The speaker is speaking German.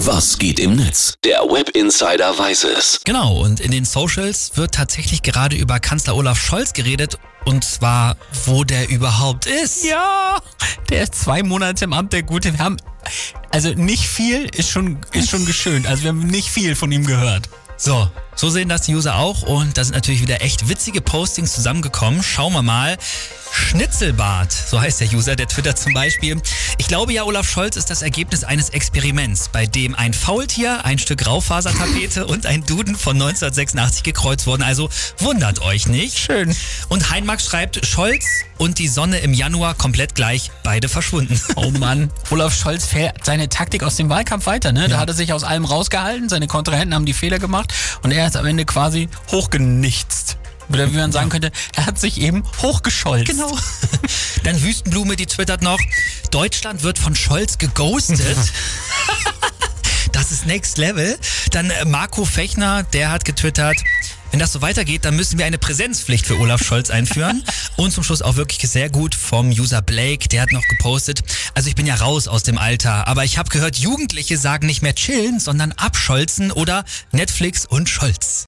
Was geht im Netz? Der Web Insider weiß es. Genau, und in den Socials wird tatsächlich gerade über Kanzler Olaf Scholz geredet. Und zwar, wo der überhaupt ist. Ja, der ist zwei Monate im Amt, der Gute. Wir haben, also nicht viel ist schon, ist schon geschönt. Also wir haben nicht viel von ihm gehört. So, so sehen das die User auch und da sind natürlich wieder echt witzige Postings zusammengekommen. Schauen wir mal. Schnitzelbart, so heißt der User, der twittert zum Beispiel. Ich glaube ja, Olaf Scholz ist das Ergebnis eines Experiments, bei dem ein Faultier, ein Stück Raufasertapete und ein Duden von 1986 gekreuzt wurden. Also wundert euch nicht. Schön. Und Heinmark schreibt, Scholz und die Sonne im Januar komplett gleich, beide verschwunden. Oh Mann, Olaf Scholz fährt seine Taktik aus dem Wahlkampf weiter. Ne? Da hat er sich aus allem rausgehalten, seine Kontrahenten haben die Fehler gemacht und er ist am Ende quasi hochgenichtst. Oder wie man sagen könnte, er hat sich eben hochgescholzt. Genau. Dann Wüstenblume, die twittert noch, Deutschland wird von Scholz geghostet. Das ist Next Level. Dann äh, Marco Fechner, der hat getwittert, wenn das so weitergeht, dann müssen wir eine Präsenzpflicht für Olaf Scholz einführen. Und zum Schluss auch wirklich sehr gut vom User Blake, der hat noch gepostet. Also ich bin ja raus aus dem Alter, aber ich habe gehört, Jugendliche sagen nicht mehr chillen, sondern abscholzen oder Netflix und Scholz.